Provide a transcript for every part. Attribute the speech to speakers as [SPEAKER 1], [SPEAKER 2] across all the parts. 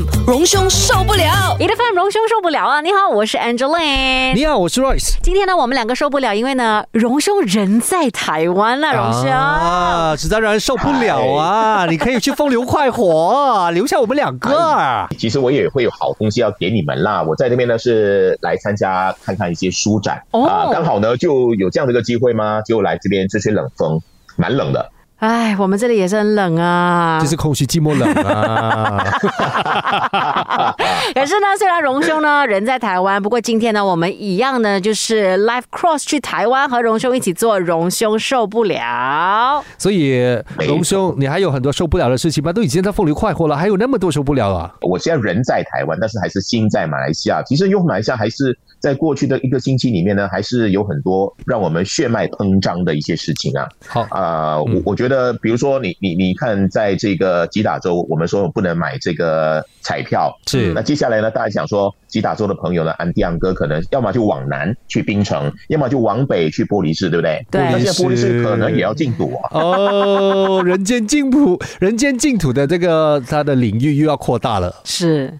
[SPEAKER 1] FM 荣兄受不了
[SPEAKER 2] ，E F M 荣兄受不了啊！你好，我是 Angeline。
[SPEAKER 3] 你好，我是 Royce。
[SPEAKER 2] 今天呢，我们两个受不了，因为呢，荣兄人在台湾了，荣兄。
[SPEAKER 3] 啊，实在让人受不了啊！你可以去风流快活，留下我们两个。
[SPEAKER 4] 其实我也会有好东西要给你们啦。我在这边呢是来参加看看一些书展
[SPEAKER 2] 哦
[SPEAKER 4] 啊，刚好呢就有这样的一个机会嘛？就来这边吹吹冷风，蛮冷的。
[SPEAKER 2] 哎，我们这里也是很冷啊。
[SPEAKER 3] 就是空虚寂寞冷啊。
[SPEAKER 2] 可是呢，虽然荣兄呢人在台湾，不过今天呢，我们一样呢，就是 live cross 去台湾和荣兄一起做荣兄受不了。
[SPEAKER 3] 所以荣兄，你还有很多受不了的事情吗？都已经在风流快活了，还有那么多受不了啊！
[SPEAKER 4] 我现在人在台湾，但是还是心在马来西亚。其实用马来西亚还是在过去的一个星期里面呢，还是有很多让我们血脉喷张的一些事情啊。
[SPEAKER 3] 好
[SPEAKER 4] 啊、我我觉得，比如说你你你看，在这个吉打州，我们说不能买这个彩票，
[SPEAKER 3] 是
[SPEAKER 4] 那接下来呢，大家想说，吉打州的朋友呢，安迪昂哥可能要么就往南去槟城，要么就往北去玻璃市，对不对？
[SPEAKER 2] 对
[SPEAKER 4] 那现在玻璃市可能也要禁赌啊。
[SPEAKER 3] 哦，人间净土，人间净土的这个它的领域又要扩大了。
[SPEAKER 2] 是，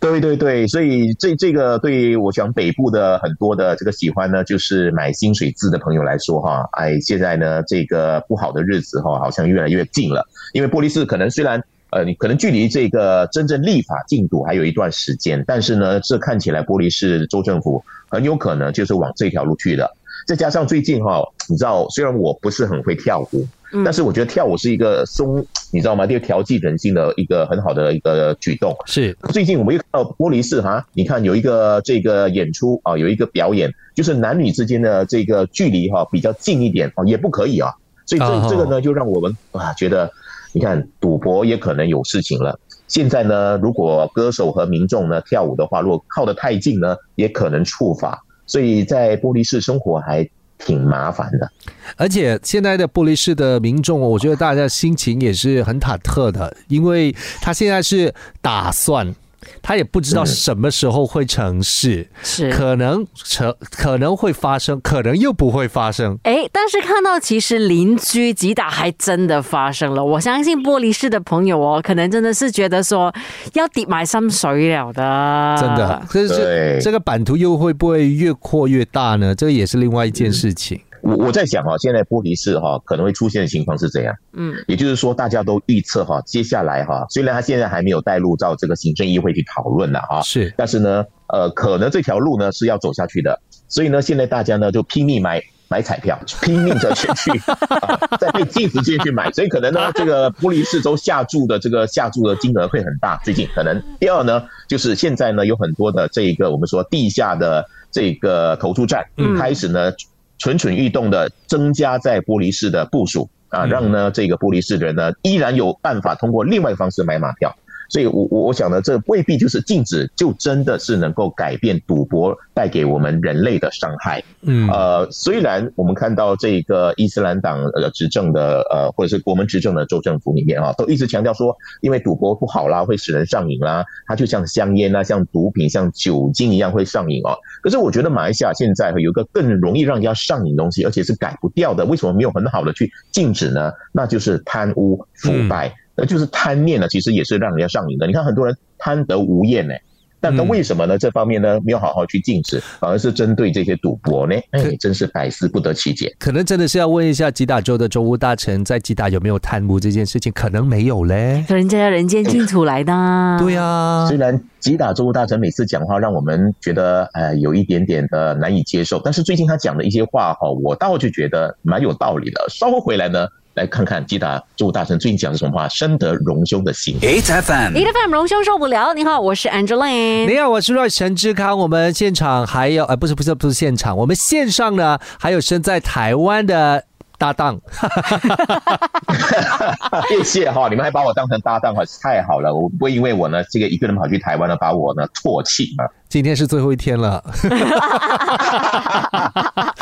[SPEAKER 4] 对对对，所以这这个对我想北部的很多的这个喜欢呢，就是买薪水字的朋友来说哈，哎，现在呢这个不好的日子哈，好像越来越近了。因为玻璃市可能虽然呃，你可能距离这个真正立法进度还有一段时间，但是呢，这看起来玻璃市州政府很有可能就是往这条路去的。再加上最近哈，你知道，虽然我不是很会跳舞，
[SPEAKER 2] 嗯
[SPEAKER 4] 但是我觉得跳舞是一个松，你知道吗？这个调剂人心的一个很好的一个举动。
[SPEAKER 3] 是
[SPEAKER 4] 最近我们又看到玻璃市哈，你看有一个这个演出啊，有一个表演，就是男女之间的这个距离哈比较近一点啊，也不可以啊。所以
[SPEAKER 3] 哦
[SPEAKER 4] 这这个呢，就让我们啊觉得，你看赌博也可能有事情了。现在呢，如果歌手和民众呢跳舞的话，如果靠得太近呢，也可能触法。所以在玻璃市生活还挺麻烦的。
[SPEAKER 3] 而且现在的玻璃市的民众，我觉得大家心情也是很忐忑的，因为他现在是打算，他也不知道
[SPEAKER 4] 嗯
[SPEAKER 3] 什么时候会成事，
[SPEAKER 2] 是。
[SPEAKER 3] 可能成可能会发生，可能又不会发生。
[SPEAKER 2] 哎，但是看到其实邻居击打还真的发生了，我相信玻璃市的朋友哦，可能真的是觉得说要跌埋心水了的，
[SPEAKER 3] 真的，可是这这个版图又会不会越扩越大呢？这个也是另外一件事情。
[SPEAKER 4] 我我在想哈，现在玻璃市哈可能会出现的情况是怎样？
[SPEAKER 2] 嗯，
[SPEAKER 4] 也就是说，大家都预测哈，接下来哈，虽然他现在还没有带入到这个行政议会去讨论了啊，
[SPEAKER 3] 是。
[SPEAKER 4] 但是呢，呃，可能这条路呢是要走下去的，所以呢，现在大家呢就拼命买买彩票，拼命的去去、啊 在被禁止之间去买，所以可能呢，这个玻璃市州下注的这个下注的金额会很大，最近可能。第二呢，就是现在呢有很多的这个我们说地下的这个投注站，
[SPEAKER 2] 嗯。
[SPEAKER 4] 开始呢蠢蠢欲动的增加在玻璃市的部署啊，
[SPEAKER 3] 嗯
[SPEAKER 4] 让呢这个玻璃市的人呢依然有办法通过另外方式买马票。所以我，我我想呢，这未必就是禁止，就真的是能够改变赌博带给我们人类的伤害。
[SPEAKER 3] 嗯
[SPEAKER 4] 呃，虽然我们看到这个伊斯兰党呃执政的呃，或者是国门执政的州政府里面啊，都一直强调说，因为赌博不好啦，会使人上瘾啦，它就像香烟啊、像毒品、像酒精一样会上瘾哦。可是我觉得马来西亚现在有一个更容易让人家上瘾的东西，而且是改不掉的，为什么没有很好的去禁止呢？那就是贪污腐败。那就是贪念呢，其实也是让人家上瘾的。你看很多人贪得无厌呢，那那
[SPEAKER 3] 嗯
[SPEAKER 4] 为什么呢？这方面呢没有好好去禁止，反而是针对这些赌博呢？哎
[SPEAKER 3] 可，
[SPEAKER 4] 真是百思不得其解。
[SPEAKER 3] 可能真的是要问一下吉打州的州务大臣，在吉打有没有贪污这件事情，可能没有嘞。
[SPEAKER 2] 人家人间净土来的，
[SPEAKER 3] 对啊，
[SPEAKER 4] 虽然吉打州务大臣每次讲话让我们觉得呃有一点点的难以接受，但是最近他讲的一些话哈，我倒就觉得蛮有道理的。稍后回来呢，来看看吉打州务大臣最近讲的什么话，深得荣兄的心。
[SPEAKER 1] ，8FM
[SPEAKER 2] E F M 荣兄受不了。你好，我是 Angeline。
[SPEAKER 3] 你好，我是 Roy 陈志康。我们现场还有，呃，不是不是不是现场，我们线上呢还有身在台湾的搭档，
[SPEAKER 4] 谢谢哈，你们还把我当成搭档哈，太好了。我不会因为我呢这个一个人跑去台湾呢，把我呢唾弃啊。
[SPEAKER 3] 今天是最后一天了。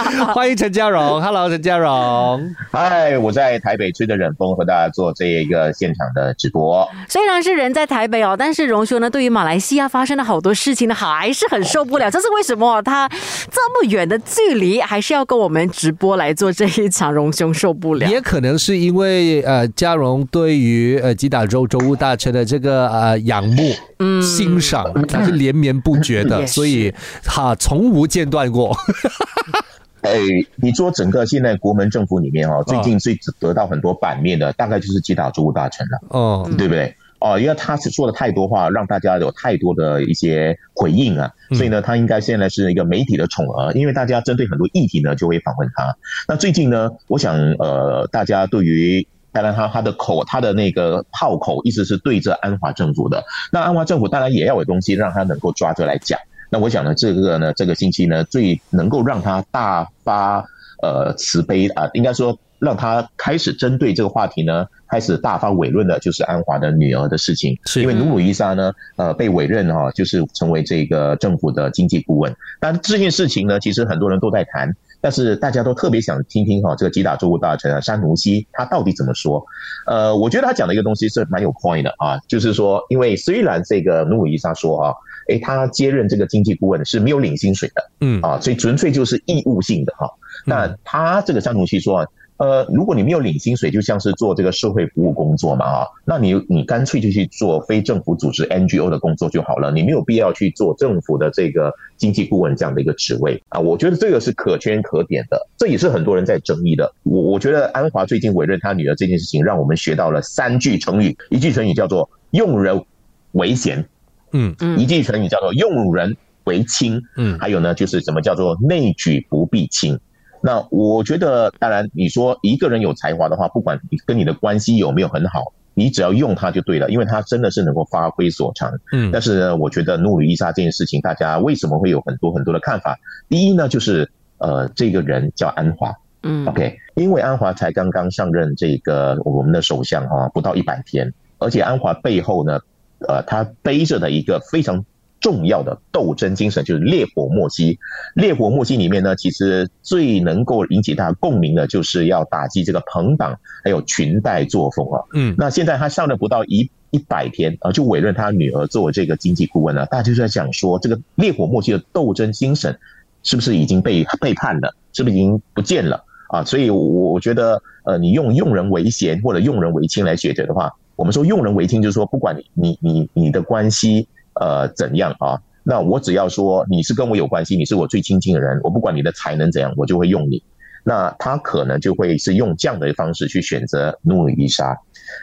[SPEAKER 3] 欢迎陈嘉荣，Hello，陈嘉荣。
[SPEAKER 4] 嗨，我在台北吹着冷风和大家做这一个现场的直播。
[SPEAKER 2] 虽然是人在台北哦，但是荣兄呢，对于马来西亚发生的好多事情呢，还是很受不了。这是为什么？他这么远的距离，还是要跟我们直播来做这一场，荣兄受不了。
[SPEAKER 3] 也可能是因为呃，嘉荣对于呃吉打州州务大臣的这个呃仰慕、
[SPEAKER 2] 嗯
[SPEAKER 3] 欣赏，他是连绵不绝的，所以他从无间断过。
[SPEAKER 4] 哎，你说整个现在国门政府里面哦，最近最得到很多版面的，大概就是吉打州务大臣了。
[SPEAKER 3] 哦，
[SPEAKER 4] 对不对？哦，因为他是说了太多话，让大家有太多的一些回应啊，所以呢，他应该现在是一个媒体的宠儿，因为大家针对很多议题呢，就会访问他。那最近呢，我想呃，大家对于当然他他的口他的那个炮口一直是对着安华政府的，那安华政府当然也要有东西让他能够抓着来讲。那我想呢，这个呢，这个星期呢，最能够让他大发呃慈悲啊、应该说让他开始针对这个话题呢，开始大发委论的，就是安华的女儿的事情。
[SPEAKER 3] 是
[SPEAKER 4] 因为努鲁伊莎呢，呃，被委任哈、就是成为这个政府的经济顾问。但这件事情呢，其实很多人都在谈，但是大家都特别想听听哈、这个吉打州务大臣啊山奴西他到底怎么说。呃，我觉得他讲的一个东西是蛮有 point 的啊，就是说，因为虽然这个努鲁伊莎说啊，诶，他接任这个经济顾问是没有领薪水的，
[SPEAKER 3] 嗯
[SPEAKER 4] 啊，所以纯粹就是义务性的哈、那他这个张同熙说啊，呃，如果你没有领薪水，就像是做这个社会服务工作嘛啊，那你你干脆就去做非政府组织 NGO 的工作就好了，你没有必要去做政府的这个经济顾问这样的一个职位啊。我觉得这个是可圈可点的，这也是很多人在争议的。我我觉得安华最近委任他女儿这件事情，让我们学到了三句成语，一句成语叫做用人为贤，
[SPEAKER 3] 嗯。
[SPEAKER 2] 嗯。
[SPEAKER 4] 一句成语叫做用人为亲，
[SPEAKER 3] 嗯。
[SPEAKER 4] 还有呢，就是什么叫做内举不避亲。那我觉得，当然你说一个人有才华的话，不管你跟你的关系有没有很好，你只要用他就对了，因为他真的是能够发挥所长。
[SPEAKER 3] 嗯。
[SPEAKER 4] 但是呢，我觉得努鲁伊莎这件事情，大家为什么会有很多很多的看法？第一呢，就是呃，这个人叫安华，
[SPEAKER 2] 嗯。
[SPEAKER 4] OK，因为安华才刚刚上任这个我们的首相哈、不到一百天，而且安华背后呢，呃，他背着的一个非常重要的斗争精神，就是烈火莫熄。烈火莫熄里面呢，其实最能够引起大家共鸣的，就是要打击这个朋党还有裙带作风啊。
[SPEAKER 3] 嗯
[SPEAKER 4] 那现在他上任不到一一百天啊，就委任他女儿作为这个经济顾问了。大家就在讲说，这个烈火莫熄的斗争精神是不是已经被背叛了？是不是已经不见了啊？所以我，我觉得，呃，你用用人为贤或者用人为亲来解决的话，我们说用人为亲，就是说，不管你你你你的关系呃怎样啊，那我只要说你是跟我有关系，你是我最亲近的人，我不管你的才能怎样，我就会用你。那他可能就会是用这样的方式去选择努鲁伊莎。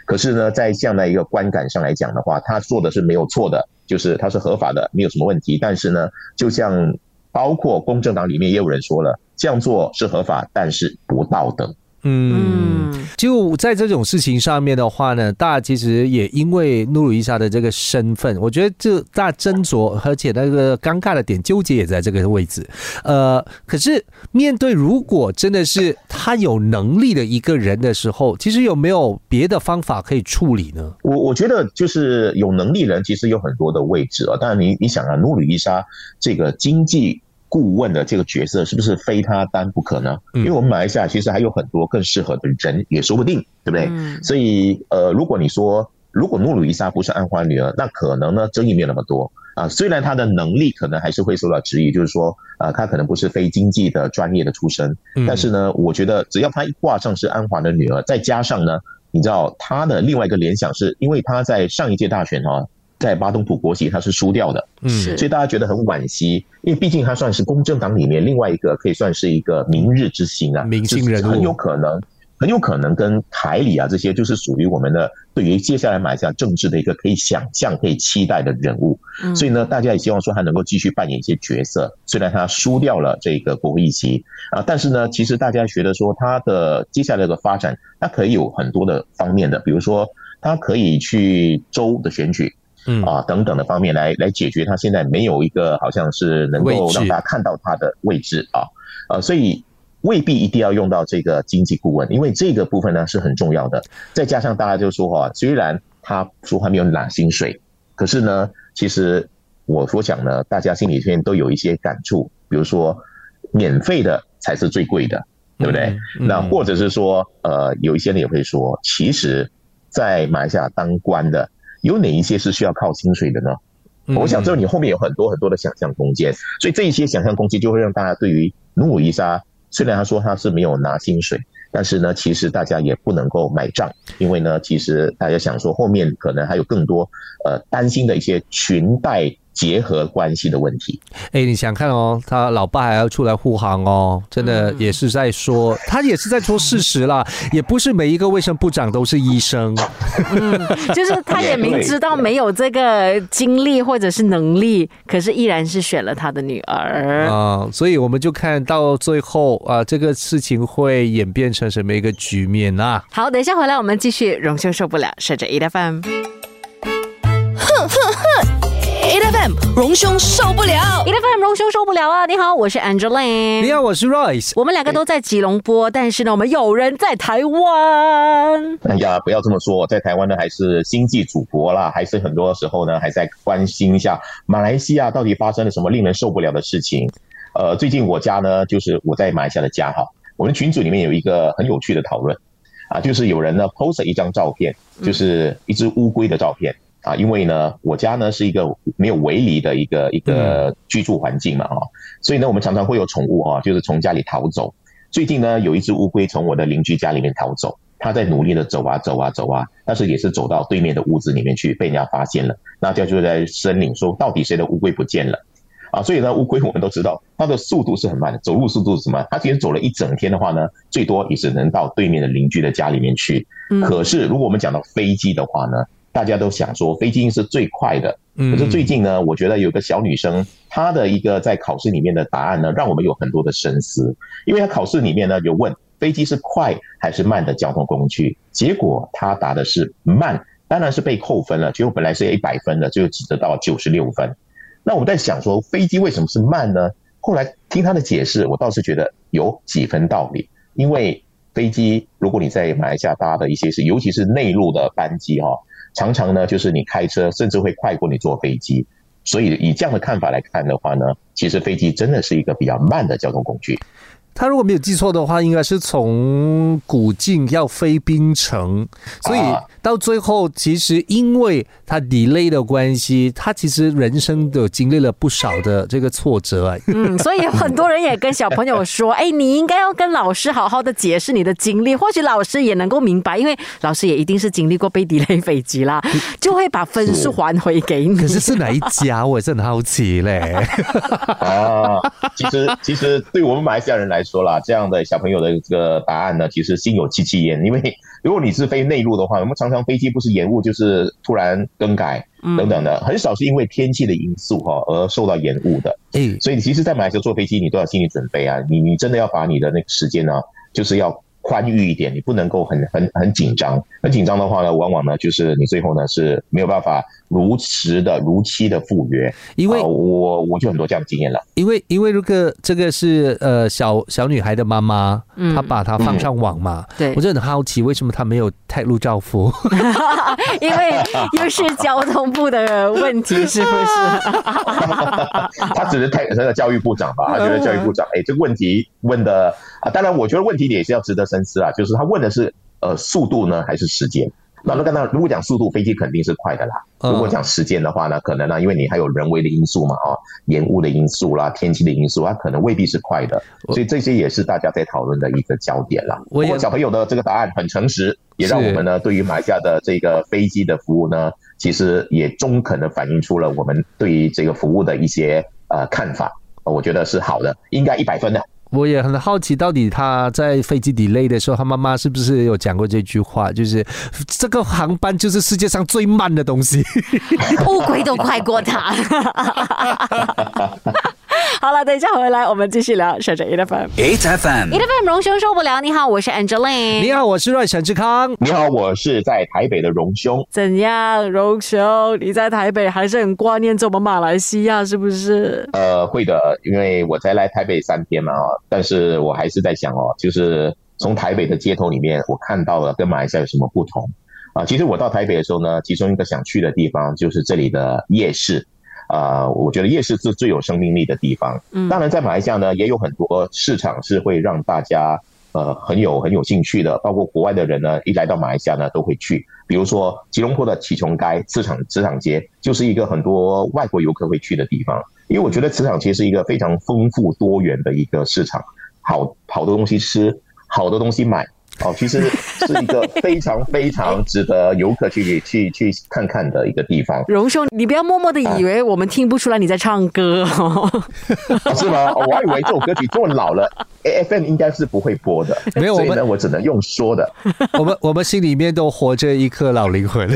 [SPEAKER 4] 可是呢，在这样的一个观感上来讲的话，他做的是没有错的，就是他是合法的，没有什么问题。但是呢，就像包括公正党里面也有人说了，这样做是合法，但是不道德。
[SPEAKER 3] 嗯，
[SPEAKER 2] 嗯
[SPEAKER 3] 就在这种事情上面的话呢，大家其实也因为努鲁伊莎的这个身份，我觉得这大家斟酌，而且那个尴尬的点纠结也在这个位置。呃，可是面对如果真的是他有能力的一个人的时候，其实有没有别的方法可以处理呢？
[SPEAKER 4] 我我觉得就是有能力人其实有很多的位置啊，当然你你想啊，努鲁伊莎这个经济顾问的这个角色是不是非他担不可呢？
[SPEAKER 3] 嗯
[SPEAKER 4] 因为我们马来西亚其实还有很多更适合的人，也说不定，对不对？
[SPEAKER 2] 嗯
[SPEAKER 4] 所以呃，如果你说如果努鲁伊莎不是安华女儿，那可能呢争议没有那么多啊。虽然她的能力可能还是会受到质疑，就是说啊，她可能不是非经济的专业的出身，
[SPEAKER 3] 嗯
[SPEAKER 4] 但是呢，我觉得只要她一挂上是安华的女儿，再加上呢，你知道她的另外一个联想是，因为她在上一届大选哦，在巴东普国席他是输掉的，
[SPEAKER 3] 嗯
[SPEAKER 4] 所以大家觉得很惋惜，因为毕竟他算是公正党里面另外一个可以算是一个明日之星啊，
[SPEAKER 3] 明星人物
[SPEAKER 4] 很有可能。很有可能跟凯里啊这些，就是属于我们的对于接下来马来西亚政治的一个可以想象、可以期待的人物。
[SPEAKER 2] 嗯
[SPEAKER 4] 所以呢，大家也希望说他能够继续扮演一些角色。虽然他输掉了这个国会议席啊，但是呢，其实大家觉得说他的接下来的发展，他可以有很多的方面的，比如说他可以去州的选举
[SPEAKER 3] 嗯
[SPEAKER 4] 啊等等的方面来来解决他现在没有一个好像是能够让大家看到他的位置啊，呃，所以。未必一定要用到这个经济顾问，因为这个部分呢是很重要的。再加上大家就说哈，虽然他说还没有拿薪水，可是呢，其实我所讲呢，大家心里面都有一些感触，比如说，免费的才是最贵的，对不对？
[SPEAKER 3] 嗯
[SPEAKER 4] 那或者是说，呃，有一些人也会说，其实，在马来西亚当官的有哪一些是需要靠薪水的呢？
[SPEAKER 3] 嗯
[SPEAKER 4] 我想这你后面有很多很多的想象空间，所以这一些想象空间就会让大家对于努鲁伊莎，虽然他说他是没有拿薪水，但是呢，其实大家也不能够买账，因为呢，其实大家想说后面可能还有更多呃担心的一些裙带结合关系的问题。
[SPEAKER 3] 哎，你想看哦，他老爸还要出来护航哦，真的也是在说，他也是在说事实啦，也不是每一个卫生部长都是医生。
[SPEAKER 2] 就是 他也明知道没有这个精力或者是能力，可是依然是选了他的女儿。
[SPEAKER 3] 啊、所以我们就看到最后啊、这个事情会演变成什么一个局面啊？
[SPEAKER 2] 好，等一下回来我们继续荣兄受不了，顺着 E F M。
[SPEAKER 1] A F M 荣兄受不了
[SPEAKER 2] E F M 荣兄受不了啊！你好，我是 Angeline。
[SPEAKER 3] 你好，我是 Royce。
[SPEAKER 2] 我们两个都在吉隆坡，但是呢，我们有人在台湾。
[SPEAKER 4] 哎呀，不要这么说，在台湾呢还是星际祖国啦，还是很多时候呢还在关心一下马来西亚到底发生了什么令人受不了的事情。呃，最近我家呢，就是我在马来西亚的家哈，我们群组里面有一个很有趣的讨论啊，就是有人呢 post 了一张照片，就是一只乌龟的照片。啊，因为呢，我家呢是一个没有围篱的一个一个居住环境嘛，哈、所以呢，我们常常会有宠物啊、就是从家里逃走。最近呢，有一只乌龟从我的邻居家里面逃走，它在努力的走啊走啊走啊，但是也是走到对面的屋子里面去，被人家发现了。那这就在申领说，到底谁的乌龟不见了？啊，所以呢，乌龟我们都知道，它的速度是很慢的，走路速度是什么？它其实走了一整天的话呢，最多也只能到对面的邻居的家里面去。
[SPEAKER 2] 嗯
[SPEAKER 4] 可是如果我们讲到飞机的话呢，大家都想说飞机是最快的，
[SPEAKER 3] 嗯
[SPEAKER 4] 可是最近呢，我觉得有个小女生，她的一个在考试里面的答案呢，让我们有很多的深思。因为她考试里面呢有问飞机是快还是慢的交通工具，结果她答的是慢，当然是被扣分了，结果本来是一百分的，最后只得到九十六分。那我们在想说，飞机为什么是慢呢？后来听她的解释，我倒是觉得有几分道理，因为飞机如果你在马来西亚搭的一些是，尤其是内陆的班机哈、常常呢，就是你开车甚至会快过你坐飞机，所以以这样的看法来看的话呢，其实飞机真的是一个比较慢的交通工具。
[SPEAKER 3] 他如果没有记错的话，应该是从古晋要飞槟城，所以
[SPEAKER 4] 啊
[SPEAKER 3] 到最后，其实因为他 delay 的关系，他其实人生都经历了不少的这个挫折啊。
[SPEAKER 2] 嗯，所以很多人也跟小朋友说，哎，你应该要跟老师好好的解释你的经历，或许老师也能够明白，因为老师也一定是经历过被 delay 飞机啦，就会把分数还回给你。
[SPEAKER 3] 可是是哪一家？我也是很好奇嘞。
[SPEAKER 4] 啊，其实其实对我们马来西亚人来说啦，这样的小朋友的这个答案呢，其实心有戚戚焉。因为如果你是飞内陆的话，我们常常飞机不是延误，就是突然更改等等的，很少是因为天气的因素哈而受到延误的。
[SPEAKER 3] 嗯，
[SPEAKER 4] 所以其实，在马来西亚坐飞机，你都要心理准备啊，你你真的要把你的那个时间呢，就是要宽裕一点，你不能够很很很紧张，很紧张的话呢，往往呢就是你最后呢是没有办法如实的如期的赴约，
[SPEAKER 3] 因为
[SPEAKER 4] 啊我我就很多这样的经验了。
[SPEAKER 3] 因为因为如果这个是呃小小女孩的妈妈，
[SPEAKER 2] 嗯
[SPEAKER 3] 她把她放上网嘛，
[SPEAKER 2] 对
[SPEAKER 3] 我就很好奇为什么她没有泰路照服。
[SPEAKER 2] 因为又是交通部的问题，是不是？
[SPEAKER 4] 他只是太那个教育部长吧，他觉得教育部长，哎，这个问题问的啊，当然我觉得问题也是要值得深思啊，就是他问的是呃速度呢还是时间？那那刚才如果讲速度，飞机肯定是快的啦。
[SPEAKER 3] 嗯
[SPEAKER 4] 如果讲时间的话呢，可能呢，因为你还有人为的因素嘛，啊，延误的因素啦，天气的因素，它可能未必是快的，所以这些也是大家在讨论的一个焦点啦。
[SPEAKER 3] 我
[SPEAKER 4] 不过小朋友的这个答案很诚实，也让我们呢对于马来西亚的这个飞机的服务呢，其实也中肯的反映出了我们对于这个服务的一些呃看法，呃我觉得是好的，应该一百分的。
[SPEAKER 3] 我也很好奇，到底他在飞机 delay 的时候，他妈妈是不是有讲过这句话？就是这个航班就是世界上最慢的东西。
[SPEAKER 2] 乌龟都快过他。好了，等一下回来我们继续聊，守着 E F M。
[SPEAKER 1] ，H F M
[SPEAKER 2] E F M 荣兄受不了，你好，我是 Angeline。
[SPEAKER 3] 你好，我是瑞沈志康。
[SPEAKER 4] 你好，我是在台北的荣兄。
[SPEAKER 2] 怎样，荣兄？你在台北还是很挂念着我们马来西亚，是不是？
[SPEAKER 4] 呃，会的，因为我才来台北三天嘛，哦，但是我还是在想哦，就是从台北的街头里面，我看到了跟马来西亚有什么不同啊？其实我到台北的时候呢，其中一个想去的地方就是这里的夜市呃，我觉得夜市是最有生命力的地方。
[SPEAKER 2] 嗯
[SPEAKER 4] 当然，在马来西亚呢，也有很多市场是会让大家呃很有很有兴趣的，包括国外的人呢，一来到马来西亚呢都会去。比如说吉隆坡的启琼街市场市场街，就是一个很多外国游客会去的地方。因为我觉得市场街是一个非常丰富多元的一个市场，好好多东西吃，好多东西买。哦，其实是一个非常非常值得游客去去去看看的一个地方。
[SPEAKER 2] 荣兄，你不要默默的以为我们听不出来你在唱歌哦。
[SPEAKER 4] 是吗？我还以为这首歌曲这么老了，A F M 应该是不会播的。
[SPEAKER 3] 没有我们
[SPEAKER 4] 所以呢，我只能用说的。
[SPEAKER 3] 我们我们心里面都活着一颗老灵魂。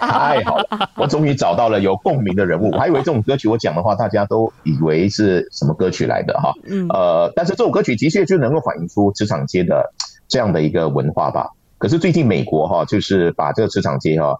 [SPEAKER 4] 太好了，我终于找到了有共鸣的人物。我还以为这种歌曲我讲的话，大家都以为是什么歌曲来的哈。
[SPEAKER 2] 嗯
[SPEAKER 4] 呃，但是这首歌曲的确就能够反映出职场街的 这样的一个文化吧。可是最近美国哈，就是把这个职场街哈，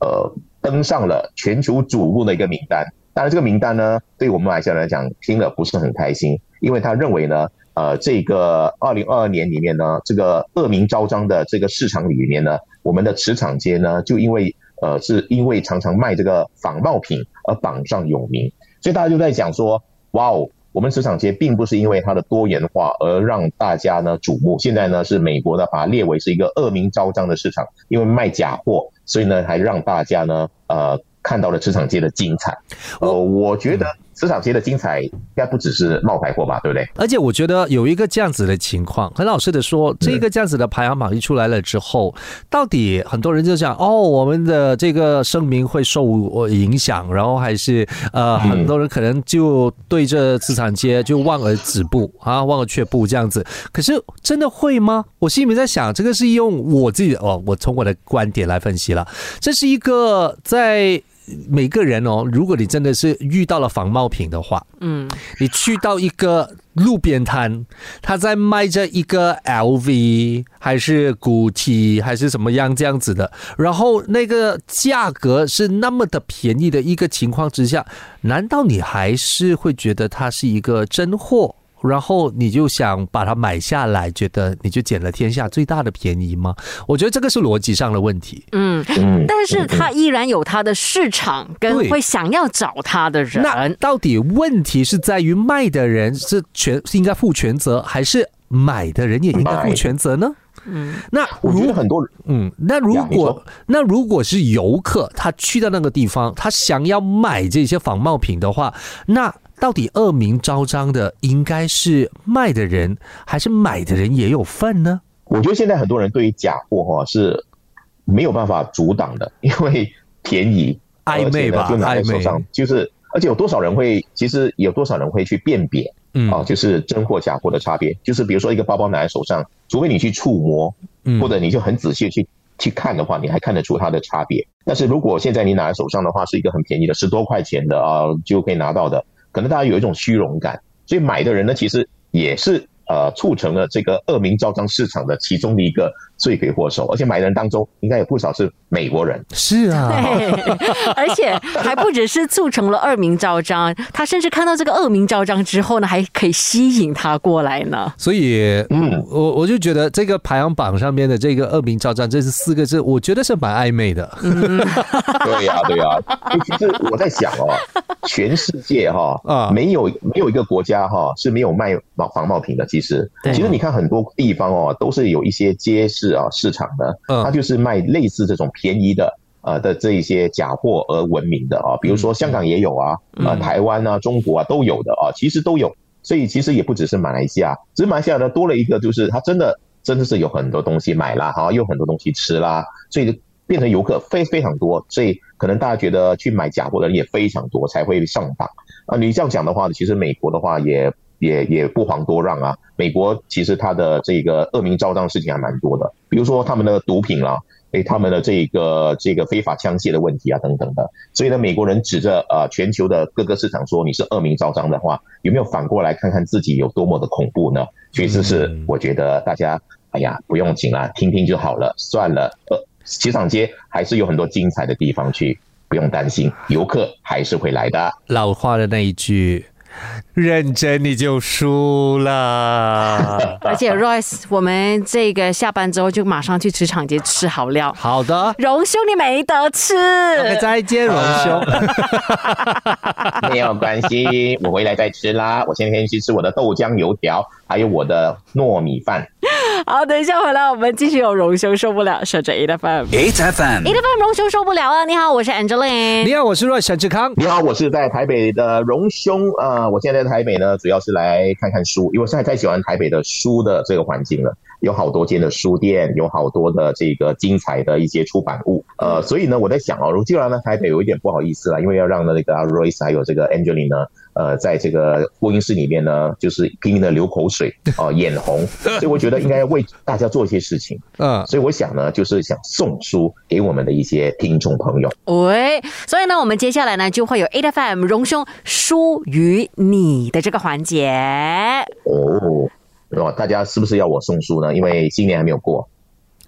[SPEAKER 4] 呃，登上了全球瞩目的一个名单。当然，这个名单呢，对我们马来西亚人来讲，听了不是很开心，因为他认为呢，呃，这个二零二二年里面呢，这个恶名昭彰的这个市场里面呢，我们的职场街呢，就因为呃，是因为常常卖这个仿冒品而榜上有名，所以大家就在讲说，哇哦，我们职场街并不是因为它的多元化而让大家呢瞩目，现在呢是美国呢把它列为是一个恶名昭彰的市场，因为卖假货，所以呢还让大家呢呃看到了职场街的精彩。呃，我觉得职场街的精彩应该不只是冒牌货吧，对不对？
[SPEAKER 3] 而且我觉得有一个这样子的情况，很老实的说，这个这样子的排行榜一出来了之后，到底很多人就讲哦，我们的这个声明会受呃影响，然后还是呃，很多人可能就对这资产街就望而止步啊，望而却步这样子。可是真的会吗？我心里面在想，这个是用我自己哦，我从我的观点来分析了，这是一个在。每个人哦，如果你真的是遇到了仿冒品的话，
[SPEAKER 2] 嗯，
[SPEAKER 3] 你去到一个路边摊，他在卖着一个 LV 还是 GUCCI 还是什么样这样子的，然后那个价格是那么的便宜的一个情况之下，难道你还是会觉得它是一个真货？然后你就想把它买下来，觉得你就捡了天下最大的便宜吗？我觉得这个是逻辑上的问题。
[SPEAKER 2] 嗯，
[SPEAKER 4] 嗯，
[SPEAKER 2] 但是他依然有他的市场，跟会想要找他的人那。
[SPEAKER 3] 到底问题是在于卖的人是全是应该负全责，还是买的人也应该负全责呢？
[SPEAKER 2] 嗯，
[SPEAKER 3] 那
[SPEAKER 4] 我觉
[SPEAKER 3] 如
[SPEAKER 4] 得很多人
[SPEAKER 3] 嗯，那如果那如果是游客，他去到那个地方，他想要买这些仿冒品的话，那到底恶名昭彰的应该是卖的人，还是买的人也有份呢？
[SPEAKER 4] 我觉得现在很多人对于假货哈是没有办法阻挡的，因为 便宜，
[SPEAKER 3] 暧昧吧
[SPEAKER 4] 就拿在手上，就是而且有多少人会，其实有多少人会去辨别
[SPEAKER 3] 嗯
[SPEAKER 4] 啊，就是真货假货的差别，就是比如说一个包包拿在手上，除非你去触摸，
[SPEAKER 3] 嗯
[SPEAKER 4] 或者你就很仔细去去看的话，你还看得出它的差别。但是如果现在你拿在手上的话，是一个很便宜的十多块钱的啊就可以拿到的，可能大家有一种虚荣感，所以买的人呢，其实也是呃促成了这个恶名昭彰市场的其中的一个罪魁祸首，而且买的人当中应该有不少是美国人。
[SPEAKER 3] 是啊，
[SPEAKER 2] 对，而且还不只是促成了恶名昭彰，他甚至看到这个恶名昭彰之后呢，还可以吸引他过来呢。
[SPEAKER 3] 所以，
[SPEAKER 4] 嗯
[SPEAKER 3] 我我就觉得这个排行榜上面的这个恶名昭彰，这是四个字，我觉得是蛮暧昧的。
[SPEAKER 4] 对呀、对呀、所以其实我在想哦，全世界哈、
[SPEAKER 3] 啊
[SPEAKER 4] 没有没有一个国家哈、是没有卖仿仿冒品的。其实，
[SPEAKER 2] 对
[SPEAKER 4] 其实你看很多地方哦，都是有一些街市啊市场的，
[SPEAKER 3] 嗯
[SPEAKER 4] 它就是卖类似这种便宜的。呃的这一些假货而闻名的啊，比如说香港也有啊，呃
[SPEAKER 2] 嗯
[SPEAKER 4] 台湾啊、中国啊都有的啊，其实都有，所以其实也不只是马来西亚，只是马来西亚呢多了一个，就是它真的真的是有很多东西买啦，哈，有很多东西吃啦，所以变成游客非非常多，所以可能大家觉得去买假货的人也非常多，才会上榜啊。你这样讲的话，其实美国的话也也也不遑多让啊。美国其实它的这个恶名昭彰的事情还蛮多的，比如说他们的毒品啦、诶，他们的这个这个非法枪械的问题啊，等等的。所以呢，美国人指着呃全球的各个市场说你是恶名昭彰的话，有没有反过来看看自己有多么的恐怖呢？其实是
[SPEAKER 3] 嗯
[SPEAKER 4] 我觉得大家哎呀不用紧啦，听听就好了，算了。呃，机场街还是有很多精彩的地方去，不用担心，游客还是会来的。
[SPEAKER 3] 老话的那一句，认真你就输了。
[SPEAKER 2] 而且 Royce，我们这个下班之后就马上去职场街吃好料。
[SPEAKER 3] 好的
[SPEAKER 2] 荣兄，你没得吃。
[SPEAKER 3] 再见，荣兄。
[SPEAKER 4] 没有关系，我回来再吃啦。我先先去吃我的豆浆油条，还有我的糯米饭。
[SPEAKER 2] 好，等一下回来，我们继续有荣兄受不了，守着 A F M。
[SPEAKER 1] ，H F
[SPEAKER 2] M，A F M 荣兄受不了啊！你好，我是 Angeline。
[SPEAKER 3] 你好，我是若沈志康。
[SPEAKER 4] 你好，我是在台北的荣兄啊、呃我现在在台北呢，主要是来看看书，因为我现在太喜欢台北的书的这个环境了，有好多间的书店，有好多的这个精彩的一些出版物，呃，所以呢，我在想哦，如既然呢台北有一点不好意思了，因为要让那个 Royce 还有这个 Angeline 呢，呃，在这个播音室里面呢，就是拼命的流口水啊、眼红，所以我觉得应该为大家做一些事情，
[SPEAKER 3] 嗯，
[SPEAKER 4] 所以我想呢，就是想送书给我们的一些听众朋友。
[SPEAKER 2] 喂，所以呢，我们接下来呢就会有 A F M 荣兄书与你的这个环节。
[SPEAKER 4] 哦，哦，大家是不是要我送书呢？因为新年还没有过。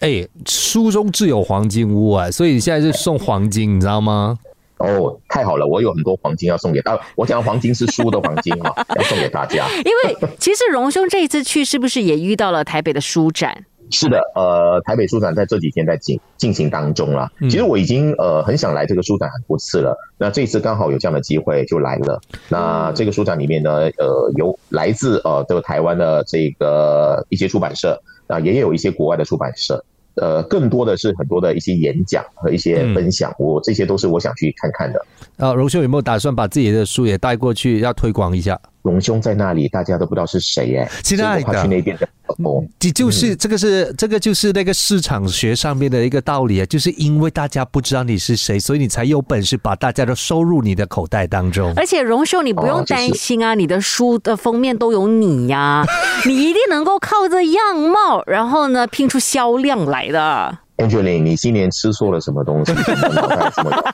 [SPEAKER 3] 哎，书中自有黄金屋啊，所以你现在是送黄金，你知道吗？
[SPEAKER 4] 哦，太好了，我有很多黄金要送给大。我讲黄金是书的黄金啊，要送给大家。
[SPEAKER 2] 因为其实荣兄这一次去是不是也遇到了台北的书展？
[SPEAKER 4] 是的，呃，台北书展在这几天在进进行当中啦。
[SPEAKER 3] 嗯
[SPEAKER 4] 其实我已经呃很想来这个书展很多次了，那这次刚好有这样的机会就来了。那这个书展里面呢，呃，有来自呃这个台湾的这个一些出版社，啊，也有一些国外的出版社。呃，更多的是很多的一些演讲和一些分享，我这些都是我想去看看的。
[SPEAKER 3] 啊，荣兄有没有打算把自己的书也带过去，要推广一下？
[SPEAKER 4] 荣兄在那里，大家都不知道是谁哎，
[SPEAKER 3] 亲爱的
[SPEAKER 4] 所以我怕去那边的哦，
[SPEAKER 3] 这就是这个是这个就是那个市场学上面的一个道理啊，就是因为大家不知道你是谁，所以你才有本事把大家都收入你的口袋当中。
[SPEAKER 2] 而且荣兄，你不用
[SPEAKER 4] 哦就是
[SPEAKER 2] 担心啊，你的书的封面都有你呀、你一定能够靠着样貌，然后呢拼出销量来的。
[SPEAKER 4] Angeline，你今年吃错了什么东西？怎么脑袋这么有？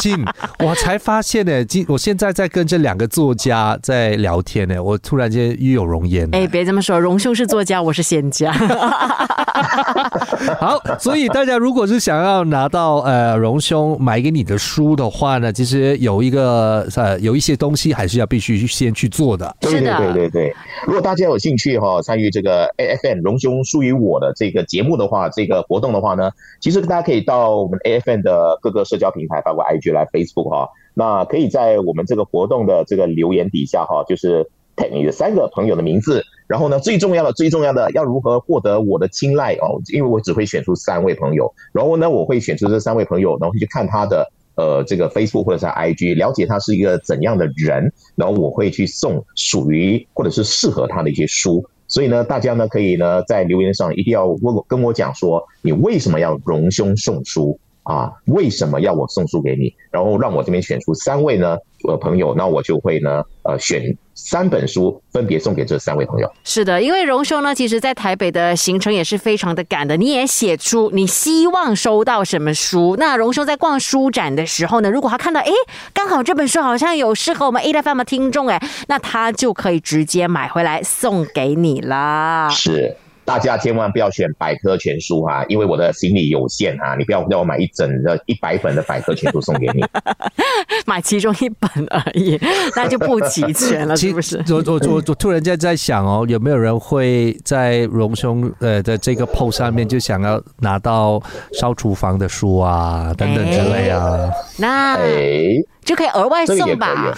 [SPEAKER 3] 亲，我才发现呢，今我现在在跟这两个作家在聊天呢，我突然间与有容颜。
[SPEAKER 2] 哎，别这么说，荣兄是作家，我是仙家。
[SPEAKER 3] 好，所以大家如果是想要拿到呃荣兄买给你的书的话呢，其实有一个呃有一些东西还是要必须先去做的。
[SPEAKER 4] 对对
[SPEAKER 2] 是的
[SPEAKER 4] 对对对，如果大家有兴趣哈、参与这个 AFN 荣兄属于我的这个节目的话，这个活动的话呢，其实大家可以到我们 AFN 的各个社交平台，包括 IG 来 Facebook 哈、那可以在我们这个活动的这个留言底下哈、就是 tag 你的三个朋友的名字，然后呢，最重要的最重要的要如何获得我的青睐哦，因为我只会选出三位朋友，然后呢，我会选出这三位朋友，然后去看他的。呃，这个 Facebook 或者是 IG，了解他是一个怎样的人，然后我会去送属于或者是适合他的一些书。所以呢，大家呢可以呢在留言上一定要问我跟我讲说，你为什么要荣兄送书啊？为什么要我送书给你？然后让我这边选出三位呢呃朋友，那我就会呢呃选三本书分别送给这三位朋友。
[SPEAKER 2] 是的，因为荣兄呢，其实在台北的行程也是非常的赶的。你也写出你希望收到什么书。那荣兄在逛书展的时候呢，如果他看到哎，刚好这本书好像有适合我们 A F M 的听众哎，那他就可以直接买回来送给你啦。
[SPEAKER 4] 是。大家千万不要选百科全书哈、因为我的行李有限啊、你不要叫我买一整的一百本的百科全书送给你。
[SPEAKER 2] 买其中一本而已，那就不齐全了，是不是？
[SPEAKER 3] 我我我我突然间在想哦，有没有人会在荣兄呃的这个 post 上面就想要拿到烧厨房的书啊等等之类啊？
[SPEAKER 2] 那
[SPEAKER 4] 哎，
[SPEAKER 2] 就可以额外送吧？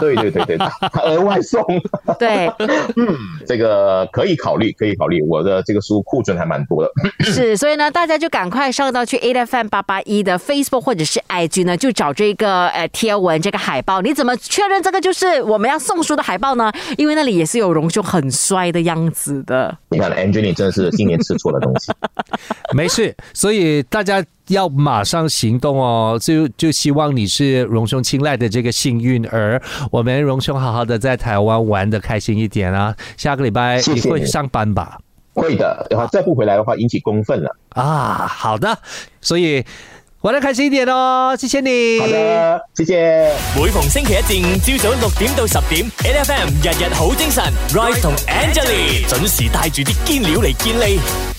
[SPEAKER 4] 对对对对，额外送。
[SPEAKER 2] 对，嗯
[SPEAKER 4] 这个可以考虑，可以考虑。我的这个书库存还蛮多的。
[SPEAKER 2] 是，所以呢，大家就赶快上到去 A F M 八八一的 Facebook 或者是 IG 呢，就找这个呃贴文这个海报。你怎么确认这个就是我们要送书的海报呢？因为那里也是有荣兄很帅的样子的。
[SPEAKER 4] 你看，Angeline 真的是今年吃错了东西。
[SPEAKER 3] 没事，所以大家要马上行动哦，就就希望你是荣兄青睐的这个幸运儿。我们荣兄好好的在台湾玩的开心一点啊！下个礼拜你会上班吧？
[SPEAKER 4] 会的，然后再不回来的话，引起公愤了。
[SPEAKER 3] 啊，好的，所以玩得开心一点哦，谢谢你。
[SPEAKER 4] 好的，谢谢。
[SPEAKER 5] 每逢星期一至五朝早六點到十點，N F M 日日好精神，Rise 同 Angelie 準時帶住啲堅料嚟健利。